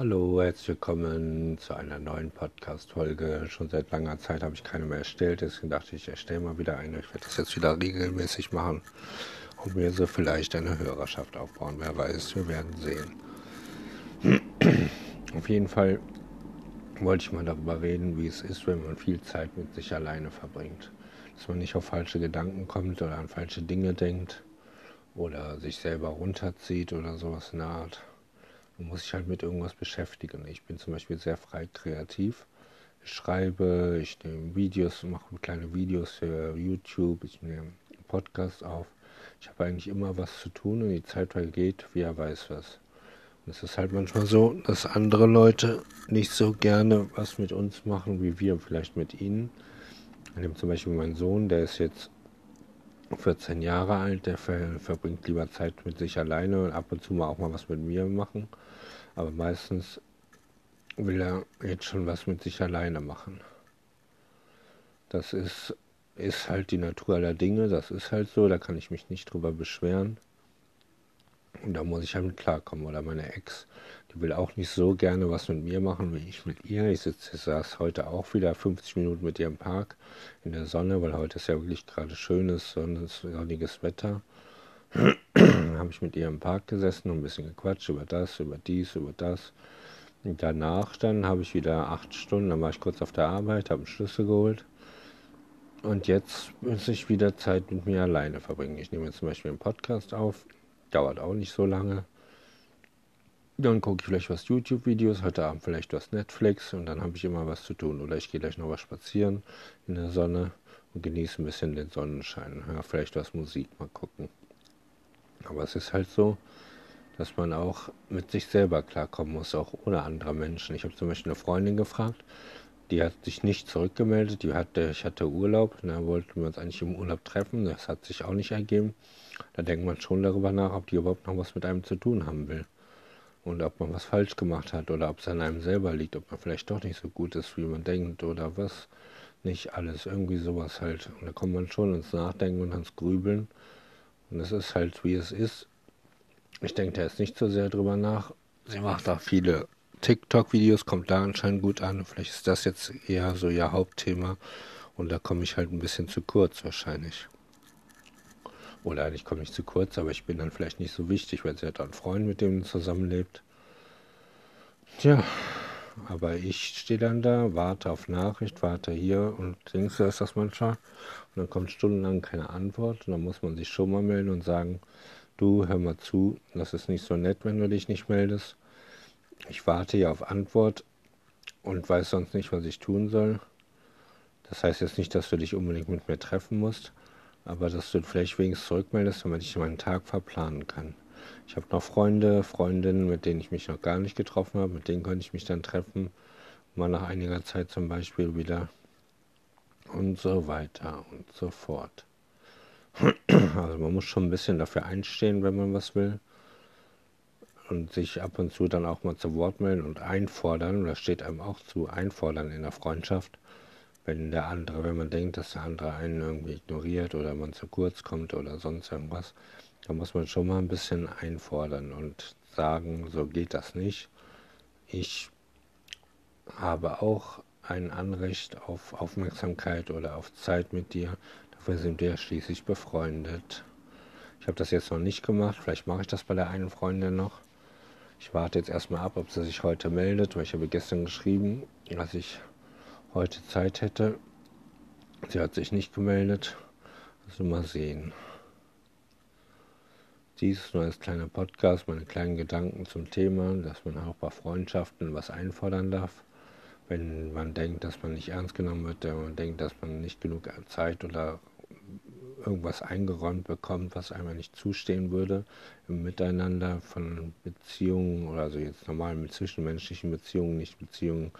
Hallo, herzlich willkommen zu einer neuen Podcast-Folge. Schon seit langer Zeit habe ich keine mehr erstellt, deswegen dachte ich, ich erstelle mal wieder eine. Ich werde das jetzt wieder regelmäßig machen und mir so vielleicht eine Hörerschaft aufbauen. Wer weiß, wir werden sehen. Auf jeden Fall wollte ich mal darüber reden, wie es ist, wenn man viel Zeit mit sich alleine verbringt. Dass man nicht auf falsche Gedanken kommt oder an falsche Dinge denkt oder sich selber runterzieht oder sowas in der Art. Man muss sich halt mit irgendwas beschäftigen. Ich bin zum Beispiel sehr frei kreativ. Ich schreibe, ich nehme Videos, mache kleine Videos für YouTube, ich nehme Podcasts auf. Ich habe eigentlich immer was zu tun und die Zeit vergeht, wie er weiß was. Und es ist halt manchmal so, dass andere Leute nicht so gerne was mit uns machen, wie wir vielleicht mit ihnen. Ich nehme zum Beispiel meinen Sohn, der ist jetzt 14 Jahre alt, der ver verbringt lieber Zeit mit sich alleine und ab und zu mal auch mal was mit mir machen. Aber meistens will er jetzt schon was mit sich alleine machen. Das ist, ist halt die Natur aller Dinge, das ist halt so, da kann ich mich nicht drüber beschweren. Und da muss ich halt klarkommen. Oder meine Ex, die will auch nicht so gerne was mit mir machen, wie ich mit ihr. Ich sitze, saß heute auch wieder 50 Minuten mit ihr im Park in der Sonne, weil heute ist ja wirklich gerade schönes, sonniges Wetter. habe ich mit ihr im Park gesessen und ein bisschen gequatscht über das, über dies, über das. Und danach dann habe ich wieder acht Stunden, dann war ich kurz auf der Arbeit, habe einen Schlüssel geholt. Und jetzt muss ich wieder Zeit mit mir alleine verbringen. Ich nehme jetzt zum Beispiel einen Podcast auf, dauert auch nicht so lange. Dann gucke ich vielleicht was YouTube-Videos, heute Abend vielleicht was Netflix und dann habe ich immer was zu tun. Oder ich gehe gleich noch was spazieren in der Sonne und genieße ein bisschen den Sonnenschein. Ja, vielleicht was Musik mal gucken. Aber es ist halt so, dass man auch mit sich selber klarkommen muss, auch ohne andere Menschen. Ich habe zum Beispiel eine Freundin gefragt, die hat sich nicht zurückgemeldet. Die hatte, ich hatte Urlaub, da wollten wir uns eigentlich im Urlaub treffen. Das hat sich auch nicht ergeben. Da denkt man schon darüber nach, ob die überhaupt noch was mit einem zu tun haben will. Und ob man was falsch gemacht hat oder ob es an einem selber liegt, ob man vielleicht doch nicht so gut ist, wie man denkt oder was. Nicht alles, irgendwie sowas halt. Und da kommt man schon ins Nachdenken und ans Grübeln. Und es ist halt, wie es ist. Ich denke da jetzt nicht so sehr drüber nach. Sie macht auch viele TikTok-Videos, kommt da anscheinend gut an. Vielleicht ist das jetzt eher so ihr Hauptthema. Und da komme ich halt ein bisschen zu kurz wahrscheinlich. Oder eigentlich komme ich zu kurz, aber ich bin dann vielleicht nicht so wichtig, weil sie hat einen Freund, mit dem zusammenlebt. Tja, aber ich stehe dann da, warte auf Nachricht, warte hier und denkst du, ist das manchmal? Und dann kommt stundenlang keine Antwort und dann muss man sich schon mal melden und sagen, du hör mal zu, das ist nicht so nett, wenn du dich nicht meldest. Ich warte ja auf Antwort und weiß sonst nicht, was ich tun soll. Das heißt jetzt nicht, dass du dich unbedingt mit mir treffen musst, aber dass du vielleicht wenigstens zurückmeldest, damit ich meinen Tag verplanen kann. Ich habe noch Freunde, Freundinnen, mit denen ich mich noch gar nicht getroffen habe, mit denen könnte ich mich dann treffen, mal nach einiger Zeit zum Beispiel wieder und so weiter und so fort. Also man muss schon ein bisschen dafür einstehen, wenn man was will und sich ab und zu dann auch mal zu Wort melden und einfordern, das steht einem auch zu, einfordern in der Freundschaft, wenn der andere, wenn man denkt, dass der andere einen irgendwie ignoriert oder man zu kurz kommt oder sonst irgendwas, da muss man schon mal ein bisschen einfordern und sagen, so geht das nicht. Ich habe auch ein Anrecht auf Aufmerksamkeit oder auf Zeit mit dir. Dafür sind wir schließlich befreundet. Ich habe das jetzt noch nicht gemacht. Vielleicht mache ich das bei der einen Freundin noch. Ich warte jetzt erstmal ab, ob sie sich heute meldet, weil ich habe gestern geschrieben, dass ich heute Zeit hätte. Sie hat sich nicht gemeldet. Also mal sehen. Dies nur als kleiner Podcast, meine kleinen Gedanken zum Thema, dass man auch bei Freundschaften was einfordern darf. Wenn man denkt, dass man nicht ernst genommen wird, wenn man denkt, dass man nicht genug Zeit oder irgendwas eingeräumt bekommt, was einem nicht zustehen würde im Miteinander von Beziehungen oder also jetzt normal mit zwischenmenschlichen Beziehungen, nicht Beziehungen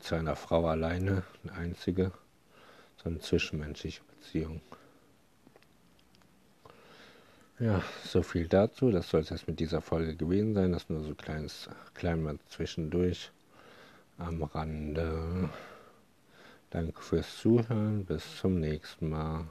zu einer Frau alleine, eine einzige, sondern zwischenmenschliche Beziehungen. Ja, so viel dazu. Das soll es jetzt mit dieser Folge gewesen sein. Das nur so kleines, klein mal zwischendurch am Rande. Danke fürs Zuhören. Bis zum nächsten Mal.